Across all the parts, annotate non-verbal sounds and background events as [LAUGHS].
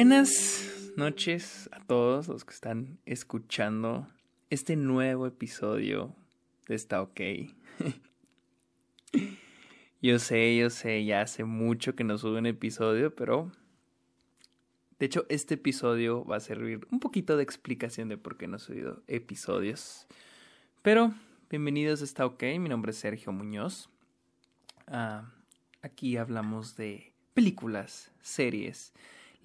Buenas noches a todos los que están escuchando este nuevo episodio de Está OK. [LAUGHS] yo sé, yo sé, ya hace mucho que no sube un episodio, pero... De hecho, este episodio va a servir un poquito de explicación de por qué no he subido episodios. Pero, bienvenidos a Está OK, mi nombre es Sergio Muñoz. Ah, aquí hablamos de películas, series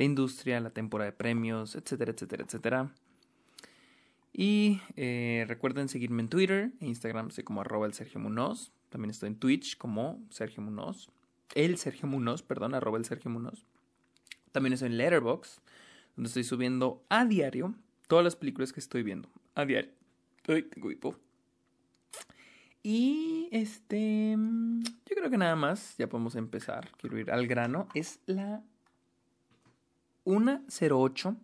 la industria, la temporada de premios, etcétera, etcétera, etcétera. Y eh, recuerden seguirme en Twitter e Instagram, soy como arroba el Sergio Munoz. También estoy en Twitch como Sergio Munoz. El Sergio Munoz, perdón, arroba el Sergio Munoz. También estoy en Letterboxd, donde estoy subiendo a diario todas las películas que estoy viendo. A diario. Ay, tengo hipo. Y este, yo creo que nada más, ya podemos empezar. Quiero ir al grano. Es la 1.08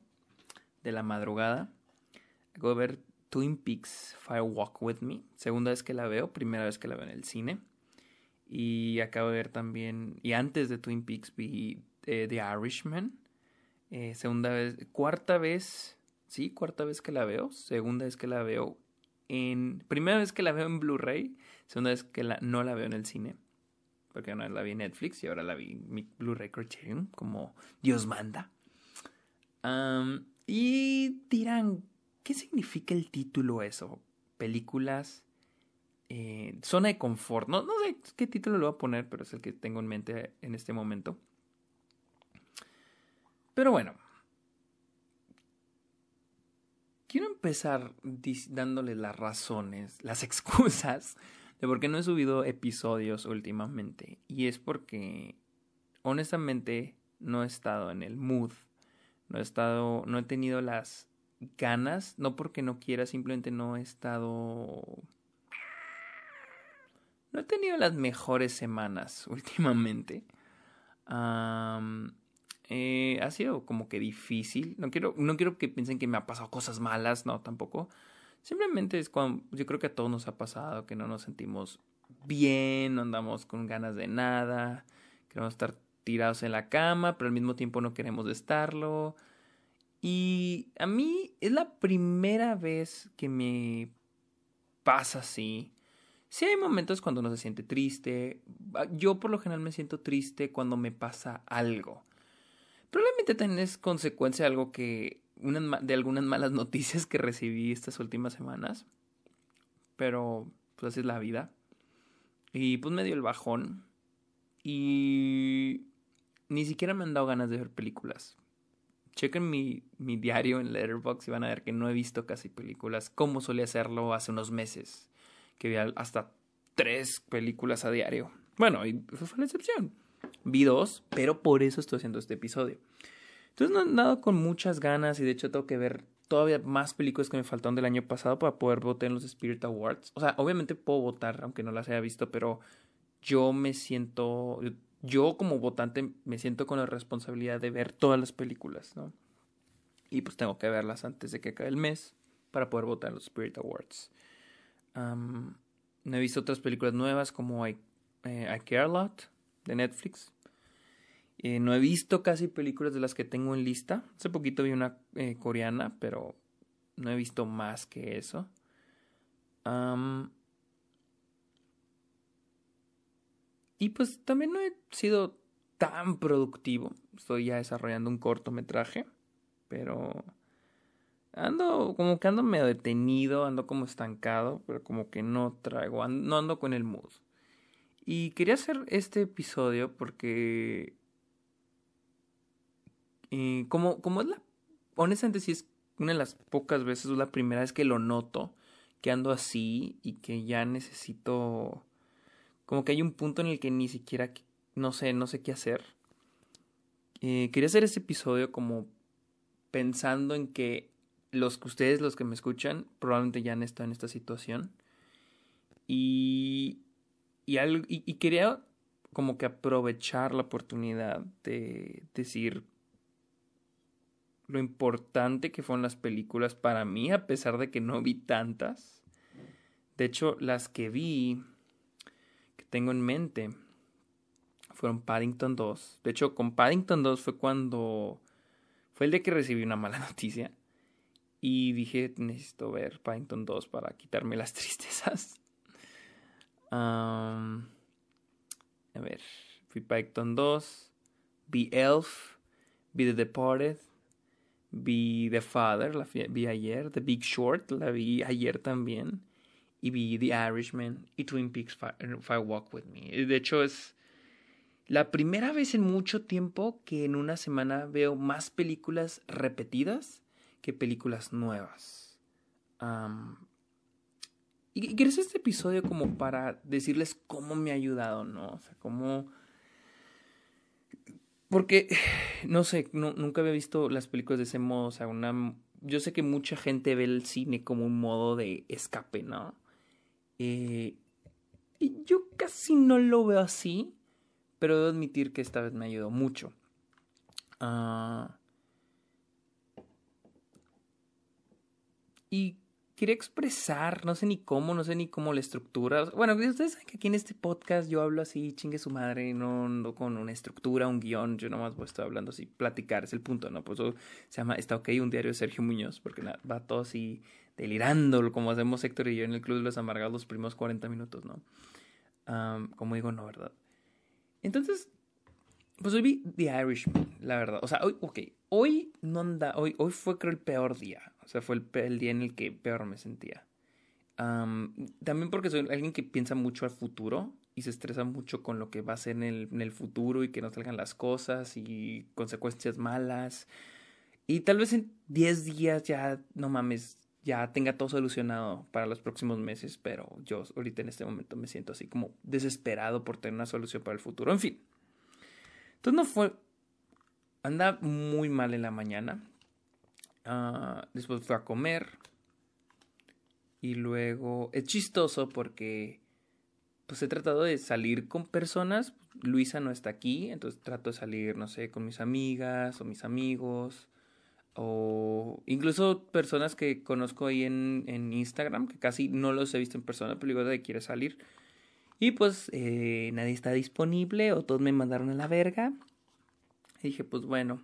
de la madrugada. Acabo de ver Twin Peaks Fire Walk With Me. Segunda vez que la veo, primera vez que la veo en el cine. Y acabo de ver también, y antes de Twin Peaks vi eh, The Irishman. Eh, segunda vez, cuarta vez, sí, cuarta vez que la veo. Segunda vez que la veo en, primera vez que la veo en Blu-ray. Segunda vez que la, no la veo en el cine. Porque no la vi en Netflix y ahora la vi en mi Blu-ray Criterion, como Dios manda y dirán, ¿qué significa el título eso? Películas, eh, zona de confort. No, no sé qué título le voy a poner, pero es el que tengo en mente en este momento. Pero bueno, quiero empezar dándole las razones, las [LAUGHS] excusas de por qué no he subido episodios últimamente. Y es porque, honestamente, no he estado en el mood no he estado, no he tenido las ganas, no porque no quiera, simplemente no he estado... No he tenido las mejores semanas [LAUGHS] últimamente. Eh, ha sido como que difícil. No quiero, no quiero que piensen que me ha pasado cosas malas, no, tampoco. Simplemente es cuando yo creo que a todos nos ha pasado que no nos sentimos bien, no andamos con ganas de nada, queremos estar tirados en la cama, pero al mismo tiempo no queremos estarlo. Y a mí es la primera vez que me pasa así. Sí hay momentos cuando uno se siente triste. Ah, yo por lo general me siento triste cuando me pasa algo. Probablemente también es consecuencia de algo que... de algunas malas [LAUGHS] noticias que recibí estas últimas semanas. Pero pues así es la vida. Y pues me dio el bajón. Y ni siquiera me han dado ganas de ver películas. Chequen mi, mi diario en Letterboxd y van a ver que no he visto casi películas como solía hacerlo hace unos meses, que vi hasta tres películas a diario. Bueno, y eso fue la excepción. Vi dos, pero por eso estoy haciendo este episodio. Entonces no he andado con muchas ganas y de hecho tengo que ver todavía más películas que me faltaron del año pasado para poder votar en los Spirit Awards. O sea, obviamente puedo votar aunque no las haya visto, pero yo me siento, yo como votante me siento con la responsabilidad de ver todas las películas, ¿no? Y pues tengo que verlas antes de que acabe el mes para poder votar en los Spirit Awards. no he visto otras películas nuevas como I, eh, Care a Lot de Netflix. Eh, no he visto casi películas de las que tengo en lista. Hace poquito vi una eh, coreana, pero no he visto más que eso. Y pues también no he sido tan productivo. Estoy ya desarrollando un cortometraje, pero ando como que ando medio detenido, ando como estancado, pero como que no traigo, no ando con el mood. Y quería hacer este episodio porque eh, como, como es la honestamente sí es una de las pocas veces, es la primera vez que lo noto, que ando así y que ya necesito como que hay un punto en el que ni siquiera, no sé, no sé qué hacer. Eh, quería hacer este episodio como pensando en que los que ustedes, los que me escuchan, probablemente ya han estado en esta situación. Y, y, y, quería como que aprovechar la oportunidad de decir lo importante que fueron las películas para mí, a pesar de que no vi tantas. De hecho, las que vi tengo en mente fueron Paddington 2. De hecho, con Paddington 2 fue cuando fue el de que recibí una mala [LAUGHS] noticia. Y dije, necesito ver Paddington 2 para quitarme las [LAUGHS] tristezas. a ver, fui Paddington 2, vi Elf, vi The Departed, vi The Father, la vi ayer, The Big Short, la vi ayer también, y vi The Irishman y Twin Peaks Fire Walk With Me. De hecho, es la primera vez en mucho tiempo que en una semana veo más películas repetidas que películas nuevas. y quieres este episodio como para decirles cómo me ha ayudado, ¿no? O sea, cómo... Porque, no sé, nunca había visto las películas de ese modo, o sea, una... Yo sé que mucha gente ve el cine como un modo de escape, ¿no? Eh, yo casi no lo veo así, pero debo admitir que esta vez me ayudó mucho. Ah, y quería expresar, no sé ni cómo, no sé ni cómo la estructura. Bueno, ustedes saben que aquí en este podcast yo hablo así, chingue su madre, no, no con una estructura, un guion, yo nomás voy a estar hablando así, platicar, es el punto, ¿no? Pues se llama Está OK, un diario de Sergio Muñoz, porque va todo así delirando, como hacemos Héctor y yo en el Club de los Amargados los primeros 40 minutos, ¿no? como digo, no, ¿verdad? Entonces, pues hoy vi The Irishman, la verdad. O sea, hoy, ok, hoy no anda, hoy, hoy fue creo el peor día. O sea, fue el, día en el que peor me sentía. también porque soy alguien que piensa mucho al futuro y se estresa mucho con lo que va a ser en el, en el futuro y que no salgan las cosas y consecuencias malas. Y tal vez en 10 días ya, no mames, ya tenga todo solucionado para los próximos meses, pero yo ahorita en este momento me siento así como desesperado por tener una solución para el futuro. En fin. Entonces no fue... Anda muy mal en la mañana. Ah, después fue a comer. Y luego es chistoso porque pues he tratado de salir con personas. Luisa no está aquí, entonces trato de salir, no sé, con mis amigas o mis amigos o incluso personas que conozco ahí en, en, Instagram, que casi no los he visto en persona, pero digo, de quiere salir. Y pues eh, nadie está disponible o todos me mandaron a la verga. Y dije, pues bueno,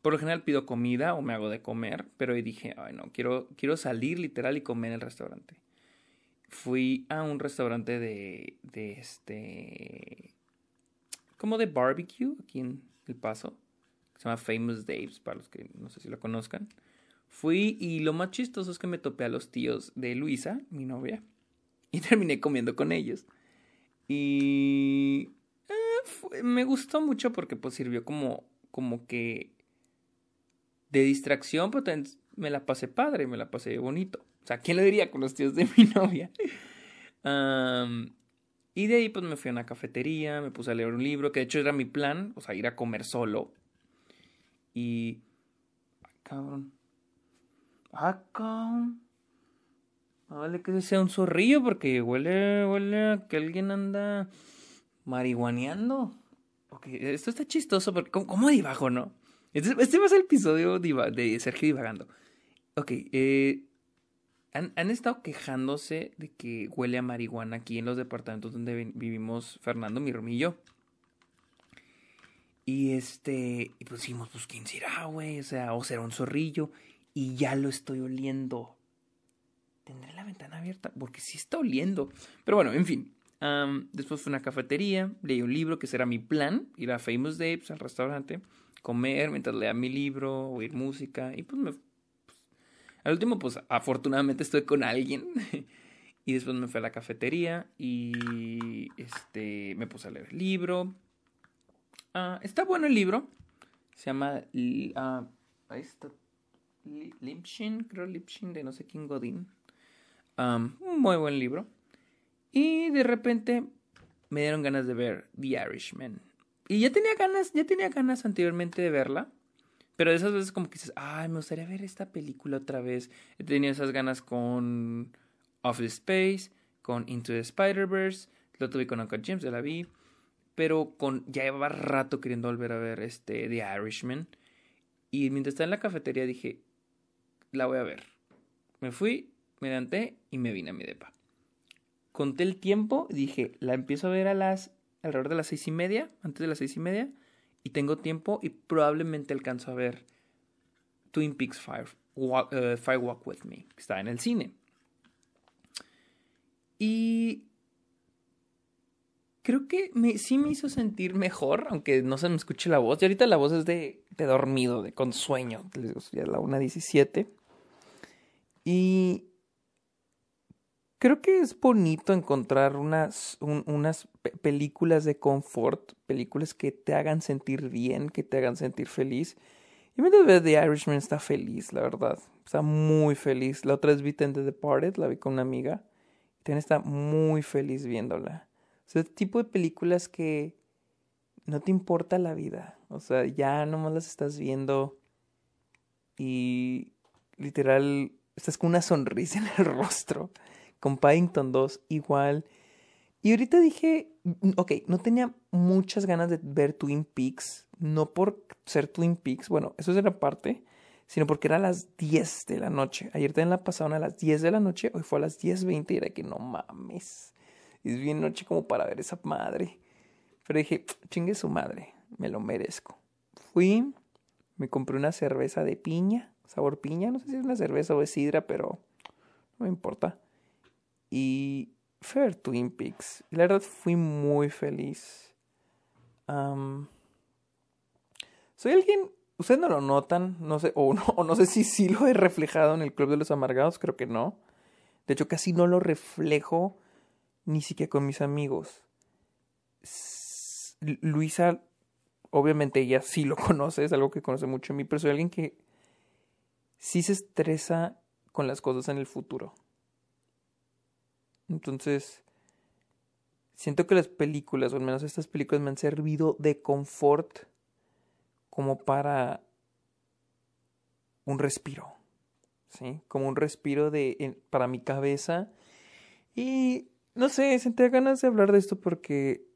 por lo general pido comida o me hago de comer, pero hoy dije, ay no, quiero, quiero salir literal y comer en el restaurante. Fui a un restaurante de, de este, como de barbecue aquí en El Paso se llama Famous Daves, para los que no sé si lo conozcan. Fui y lo más chistoso es que me topé a los tíos de Luisa, mi novia, y [LAUGHS] terminé comiendo con ellos. Y eh, me gustó mucho porque pues sirvió como, como que de distracción, pero me la pasé padre, me la pasé bonito. O sea, ¿quién le diría con los tíos de [LAUGHS] mi novia? y de ahí pues me fui a una cafetería, me puse a leer un libro, que de hecho era mi plan, o sea, ir a comer solo, y. Ay, cabrón. Ah, cabrón. Vale que sea un zorrillo porque huele, huele a que alguien anda marihuaneando. Ok, esto está chistoso porque. ¿Cómo, cómo divago, no? Este, este, va a ser el episodio de Sergio divagando. Ok, eh. Han, han, estado quejándose de que huele a marihuana aquí en los departamentos donde vivimos Fernando, mi romillo. Y este, y pues dijimos, pues quién será, güey, o sea, o será un zorrillo. Y ya lo estoy oliendo. Tendré la ventana abierta, porque sí está oliendo. Pero bueno, en fin. después fue una cafetería, leí un libro, que será mi plan, ir a Famous Days, al restaurante, comer mientras lea mi libro, oír música. Y pues. Pues, al último, pues afortunadamente estoy con alguien. [LAUGHS] y después me fui a la cafetería y este, me puse a leer el libro Ah, está bueno el libro. Se llama. Uh, ahí está. Lipshin, creo Lipshin, de no sé quién Godín. un muy buen libro. Y de repente me dieron ganas de ver The Irishman. Y ya tenía ganas, ya tenía ganas anteriormente de verla. Pero de esas veces como que dices, ay, me gustaría ver esta película otra vez. He tenido esas ganas con Office Space, con Into the Spider-Verse. Lo tuve con Uncle James, ya la vi pero con ya llevaba rato queriendo volver a ver este The Irishman. Y mientras estaba en la cafetería dije, la voy a ver. Me fui, me levanté y me vine a mi depa. Conté el tiempo, dije, la empiezo a ver a las alrededor de las seis y media, antes de las seis y media, y tengo tiempo y probablemente alcanzo a ver Twin Peaks Fire, Walk, eh, Fire Walk With Me, que está en el cine. Y creo que me, sí me hizo sentir mejor, aunque no se me escuche la voz. Y ahorita la voz es de, dormido, de con sueño. Ya es la 1.17. Y creo que es bonito encontrar unas, unas películas de confort, películas que te hagan sentir bien, que te hagan sentir feliz. Y mientras veo The Irishman está feliz, la verdad. Está muy feliz. La otra vez vi The Departed, la vi con una amiga. Y también está muy feliz viéndola. O sea, tipo de películas que no te importa la vida. O sea, ya nomás las estás viendo y literal estás con una sonrisa en el [LAUGHS] rostro. Con Paddington 2 igual. Y ahorita dije, ok, no tenía muchas ganas de ver Twin Peaks. No por ser Twin Peaks, bueno, eso es la parte, sino porque era a las 10 de la noche. Ayer también la pasaron a las 10 de la noche, hoy fue a las 10.20 y era que no mames. Es bien noche como para ver esa madre. Pero dije, chingue su madre, me lo merezco. Fui, me compré una cerveza de piña, sabor piña, no sé si es una cerveza o es sidra, pero no me importa. Y fui a Twin Peaks. Y la verdad fui muy feliz. soy alguien, ustedes no lo notan, no sé, o [LAUGHS] no, o no sé si sí lo he reflejado en el Club de los Amargados, creo que no. De hecho, casi no lo reflejo ni siquiera con mis amigos. Luisa, obviamente ella sí lo [LAUGHS] conoce, es algo que conoce mucho de mí, pero soy alguien que sí se estresa con las cosas en el futuro. Entonces, siento que las películas, o al menos estas películas, me han servido de confort como para un respiro, ¿sí? Como un respiro de, para mi cabeza. Y no sé, sentía ganas de hablar de esto porque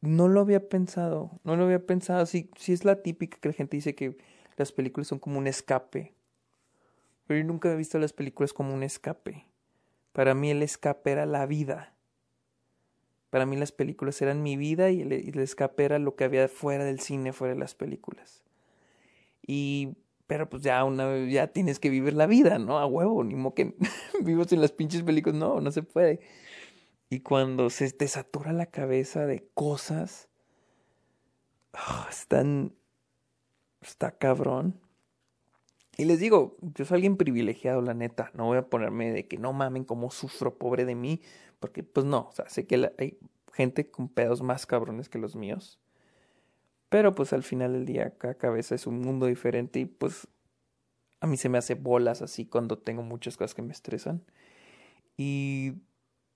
no lo había pensado, no lo había pensado. Sí, sí es la típica que la gente dice que las películas son como un escape. Pero yo nunca he visto las películas como un escape. Para mí el escape era la vida. Para mí las películas eran mi vida y el, escape era lo que había fuera del cine, fuera de las películas. Y pero pues ya una ya tienes que vivir la vida, ¿no? A huevo, ni modo que [LAUGHS] vivos en las pinches películas, no, no se puede. Y cuando se te satura la cabeza de cosas, oh, están está cabrón. Y les digo, yo soy alguien privilegiado, la neta. No voy a ponerme de que no mamen cómo sufro, pobre de mí. Porque, pues no, o sea, sé que hay gente con pedos más cabrones que los míos. Pero pues al final del día cada cabeza es un mundo diferente y pues a mí se me hace bolas así cuando tengo muchas cosas que me estresan. Y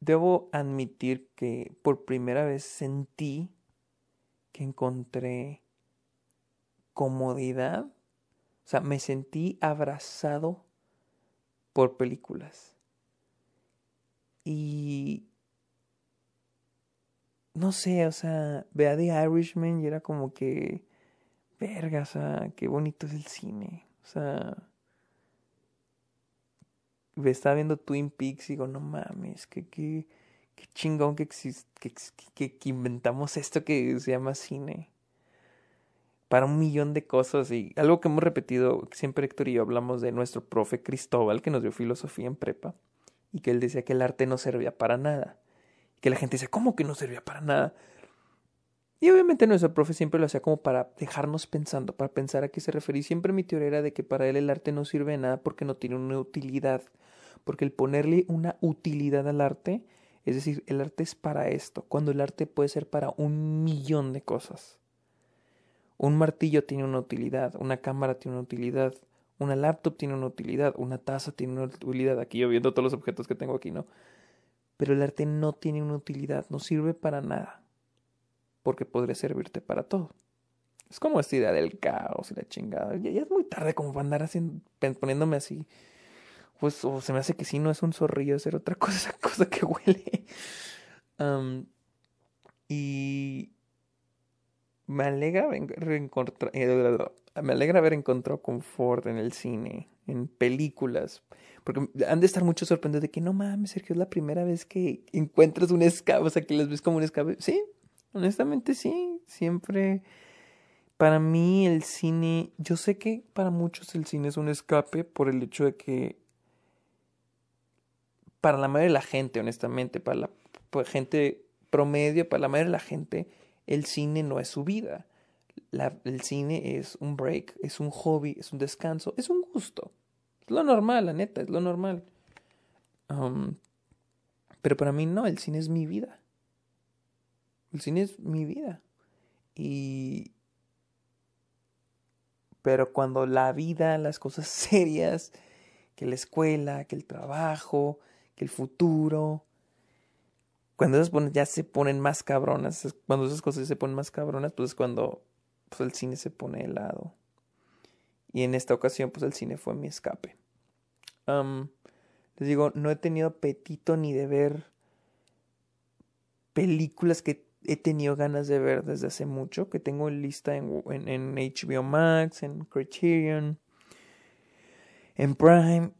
debo admitir que por primera vez sentí que encontré comodidad o sea, me sentí abrazado por películas. Y no sé, o sea, vea The Irishman y era como que, verga, o sea, qué bonito es el cine. O sea, estaba viendo Twin Peaks y digo, no mames, que, qué chingón que, que, que inventamos esto que se llama cine para un millón de cosas y algo que hemos repetido siempre Héctor y yo hablamos de nuestro profe Cristóbal que nos dio filosofía en prepa y que él decía que el arte no servía para nada que la gente decía ¿cómo que no servía para nada? y obviamente nuestro profe siempre lo hacía como para dejarnos pensando para pensar a qué se refería siempre mi teoría era de que para él el arte no sirve de nada porque no tiene una utilidad porque el ponerle una utilidad al arte es decir, el arte es para esto, cuando el arte puede ser para un millón de cosas. Un martillo tiene una utilidad, una cámara tiene una utilidad, una laptop tiene una utilidad, una taza tiene una utilidad. Aquí yo viendo todos los objetos que tengo aquí, ¿no? Pero el arte no tiene una utilidad, no sirve para nada, porque podría servirte para todo. Es como esta idea del caos y la chingada. Ya, es muy tarde como para andar haciendo, poniéndome así. Pues se me hace que si no es un zorrillo, hacer otra [LAUGHS] cosa, esa cosa que huele. y me alegra, eh, me alegra haber encontrado confort en el cine, en películas. Porque han de estar mucho sorprendidos de que no mames, Sergio, es la primera vez que encuentras un escape, o sea, que las ves como un escape. Sí, honestamente sí, siempre. para mí el cine, yo sé que para muchos el cine es un escape por el hecho de que para la mayoría de la gente, honestamente, para la gente promedio, para la mayoría de la gente, el cine no es su vida. el cine es un break, es un hobby, es un descanso, es un gusto. Es lo normal, la neta, es lo normal. Pero para mí no, el cine es mi vida. El cine es mi vida. Y... Pero cuando la vida, las cosas [LAUGHS] serias, que la escuela, que el trabajo, que el futuro, cuando esas ya se ponen más cabronas, cuando esas cosas se ponen más cabronas, pues es cuando pues, el cine se pone helado. Y en esta ocasión, pues el cine fue mi escape. les digo, no he tenido apetito ni de ver películas que he tenido ganas de ver desde hace mucho, que tengo en lista en, en, HBO Max, en Criterion, en Prime.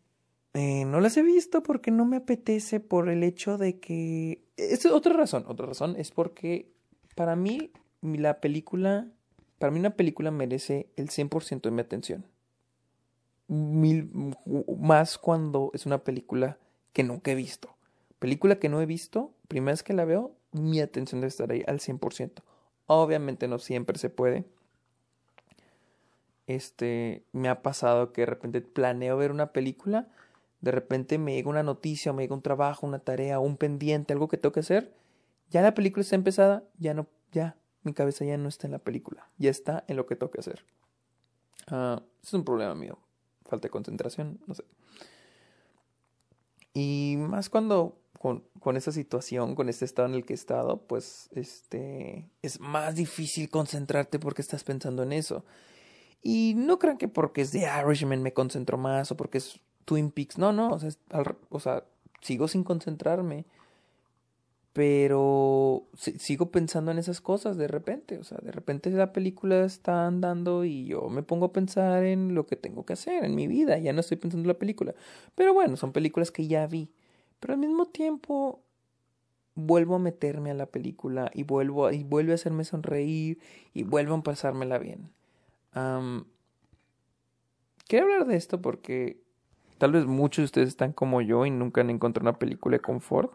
Eh, no las he visto porque no me apetece por el hecho de que... Es otra razón, otra razón es porque para mí la película, para mí una película merece el 100% de mi atención. Mil, más cuando es una película que nunca he visto. Película que no he visto, primera vez que la veo, mi atención debe estar ahí al 100%. Obviamente no siempre se puede. Este, me ha pasado que de repente planeo ver una película, de repente me llega una noticia, me llega un trabajo, una tarea, un pendiente, algo que tengo que hacer. Ya la película está empezada, ya no, ya, mi cabeza ya no está en la película, ya está en lo que tengo que hacer. Uh, es un problema mío, falta de concentración, no sé. Y más cuando con, esta situación, con este estado en el que he estado, pues este es más difícil concentrarte porque estás pensando en eso. Y no crean que porque es de Irishman me concentro más o porque es Twin Peaks. No, no, o sea, o sea sigo sin concentrarme. Pero sigo pensando en esas cosas de repente. O sea, de repente la película está andando y yo me pongo a pensar en lo que tengo que hacer en mi vida. Ya no estoy pensando en la película. Pero bueno, son películas que ya vi. Pero al mismo tiempo vuelvo a meterme a la película y vuelvo y vuelve a hacerme sonreír y vuelvo a pasármela bien. quiero hablar de esto porque tal vez muchos de ustedes están como yo y nunca han encontrado una película de confort.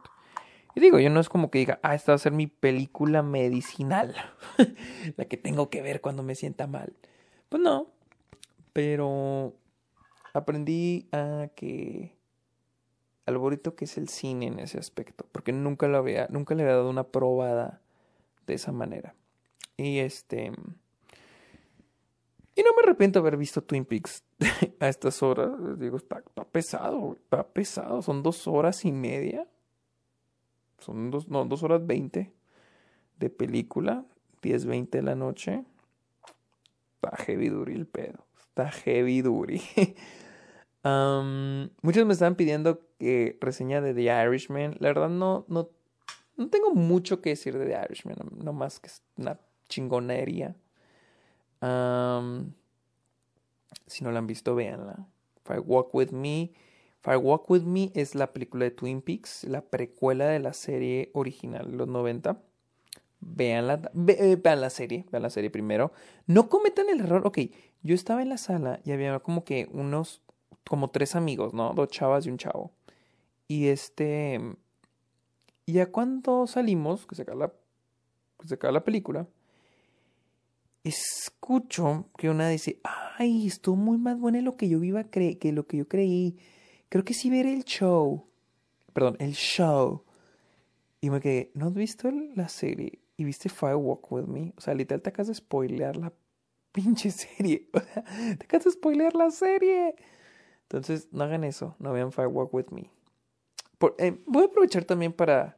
Y digo, yo no es como que diga, ah, esta va a ser mi película medicinal, [LAUGHS] la que tengo que ver cuando me sienta mal. Pues no, pero aprendí a que al bonito que es el cine en ese aspecto, porque nunca lo había, nunca le había dado una probada de esa manera. Y este y no me arrepiento de haber visto Twin Peaks [LAUGHS] a estas horas. Digo, está, pesado, está pesado. Son dos horas y media. Son dos, no, dos horas veinte de película. Diez, veinte de la noche. Está heavy duty el pedo. Está heavy duty. [LAUGHS] muchos me estaban pidiendo que reseña de The Irishman. La verdad no, no, no tengo mucho que decir de The Irishman. No más que es una chingonería. si no la han visto, véanla. Fire Walk With Me. Fire Walk With Me es la película de Twin Peaks, la precuela de la serie original de los 90. Veanla, eh, vean la serie, vean la serie primero. No cometan el error, ok, yo estaba en la sala y había como que unos como tres amigos, ¿no? Dos chavas y un chavo. Y este. Y ya cuando salimos, que se acaba la, que se acaba la película, escucho que una dice, ay, estuvo muy más buena lo que yo iba a creer, que lo que yo creí. Creo que sí veré el show. Perdón, el show. Y me quedé, ¿no has visto la serie? ¿Y viste Firewalk With Me? O sea, literal te acabas de spoilear la [LAUGHS] pinche serie. [LAUGHS] te acabas de spoilear la serie. Entonces, no hagan eso, no vean Firewalk with Me. Eh, voy a aprovechar también para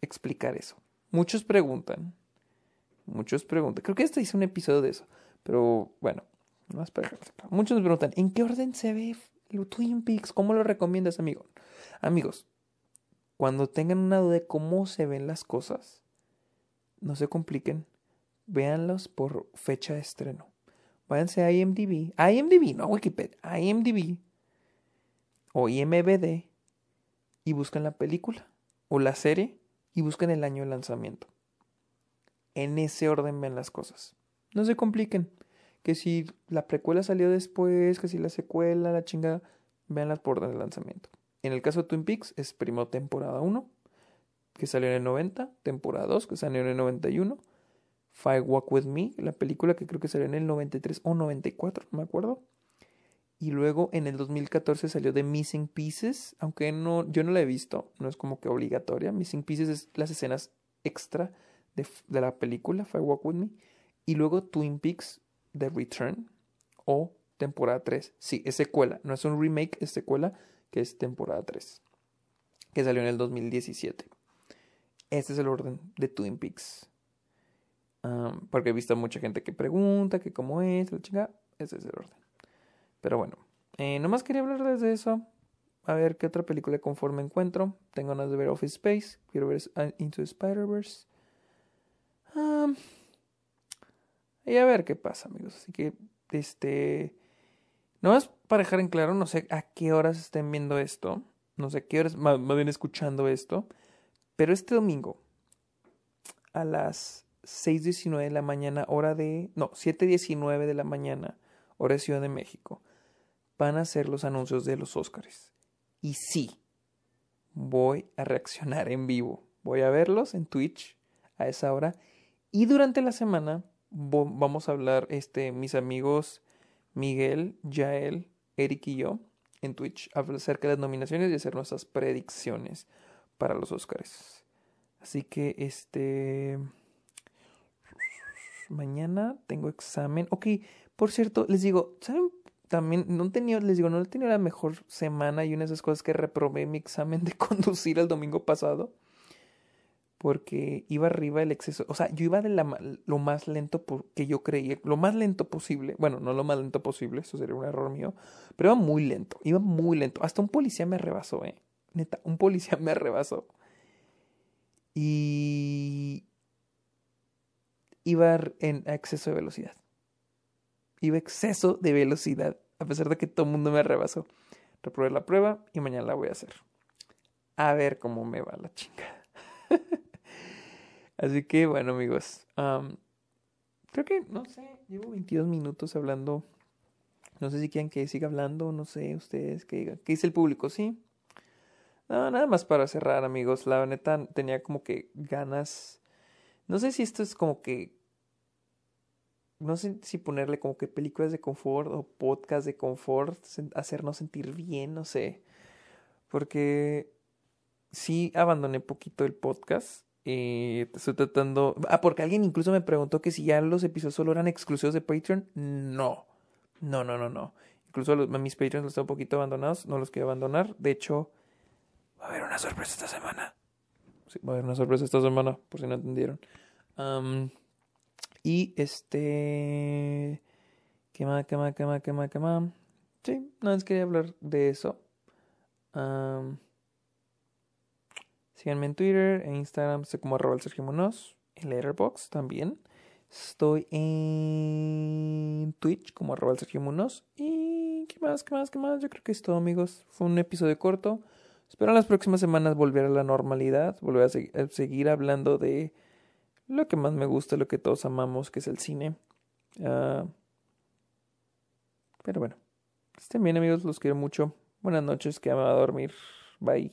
explicar eso. Muchos preguntan, muchos preguntan, creo que este hice un episodio de eso, pero bueno, no para Muchos me preguntan, ¿en qué orden se ve Twin Peaks? ¿Cómo lo recomiendas, amigo? Amigos, cuando tengan una duda de cómo se ven las cosas, no se compliquen, véanlos por fecha de estreno. Váyanse a IMDb. IMDb, no Wikipedia. IMDb. O IMBD. Y buscan la película. O la serie. Y buscan el año de lanzamiento. En ese orden ven las cosas. No se compliquen. Que si la precuela salió después, que si la secuela, la chingada, veanlas por orden de lanzamiento. En el caso de Twin Peaks es primero temporada 1, que salió en el 90, temporada 2, que salió en el 91, Five Walk With Me, la película que creo que salió en el 93 o 94, no me acuerdo. Y luego en el 2014 salió The Missing Pieces, aunque no, yo no la he visto, no es como que obligatoria. Missing Pieces es las escenas extra de, de la película, Five Walk With Me. Y luego Twin Peaks The Return o temporada 3. Sí, es secuela, no es un remake, es secuela, que es temporada 3, que salió en el 2017. Este es el orden de Twin Peaks. porque he visto mucha gente que pregunta que cómo es, la chica, ese es el orden. Pero bueno, eh, nomás quería hablar desde eso. A ver qué otra película conforme encuentro. Tengo ganas de ver Office Space. Quiero ver Into Spider-Verse. Y a ver qué pasa, amigos. Así que, este. No es para dejar en claro, no sé a qué horas estén viendo esto. No sé a qué horas más, bien escuchando esto. Pero este domingo, a las 6.19 de la mañana, hora de. No, 7.19 de la mañana, hora de Ciudad de México, van a ser los anuncios de los Óscares. Y sí, voy a reaccionar en vivo. Voy a verlos en Twitch a esa hora. Y durante la semana vamos a hablar, este, mis amigos Miguel, Yael, Eric y yo en Twitch acerca de las nominaciones y hacer nuestras predicciones para los Oscars. Así que este mañana tengo examen. Ok, por cierto, les digo, ¿saben? También no tenía, les digo, no he tenido la mejor semana y una de esas cosas que reprobé mi examen de [LAUGHS] conducir el domingo pasado porque iba arriba el exceso, o sea, yo iba de la, lo más lento que yo creía, lo más lento posible, bueno, no lo más lento posible, eso sería un error mío, pero iba muy lento, iba muy lento, hasta un policía me rebasó, eh, neta, un policía [LAUGHS] me rebasó. Y iba en exceso de velocidad. Iba exceso de velocidad, a pesar de que todo el mundo me rebasó. Reprobé la prueba y mañana la voy a hacer. A ver cómo me va la chingada. [LAUGHS] Así que bueno amigos, creo que, no sé, llevo 22 minutos hablando. No sé si quieren que siga hablando, no sé, ustedes que digan. ¿Qué dice el público? Sí. No, nada más para cerrar amigos. La neta tenía como que ganas. No sé si esto es como que... No sé si ponerle como que películas de confort o podcast de confort, hacernos sentir bien, no sé. Porque sí abandoné poquito el podcast eh, estoy tratando. Ah, porque alguien incluso me preguntó que si ya los episodios solo eran exclusivos de Patreon. No. No, no, no, no. Incluso los, mis Patreons los tengo un poquito abandonados. No los quiero abandonar. De hecho, va a haber una sorpresa esta semana. Sí, va a haber una sorpresa esta semana, por si no entendieron. y este. ¿Qué más, qué más, qué más, qué más? Sí, nada más quería hablar de eso. Síganme en Twitter, en Instagram, estoy como arroba Sergio Munoz, en Letterboxd también. Estoy en Twitch como arroba Sergio Munoz. Y qué más, qué más, qué más. Yo creo que es todo, amigos. Fue un episodio corto. Espero en las próximas semanas volver a la normalidad, volver a, seguir hablando de lo que más me gusta, lo que todos amamos, que es el cine. Ah, pero bueno, estén bien amigos, los quiero mucho. Buenas noches, que me va a dormir. Bye.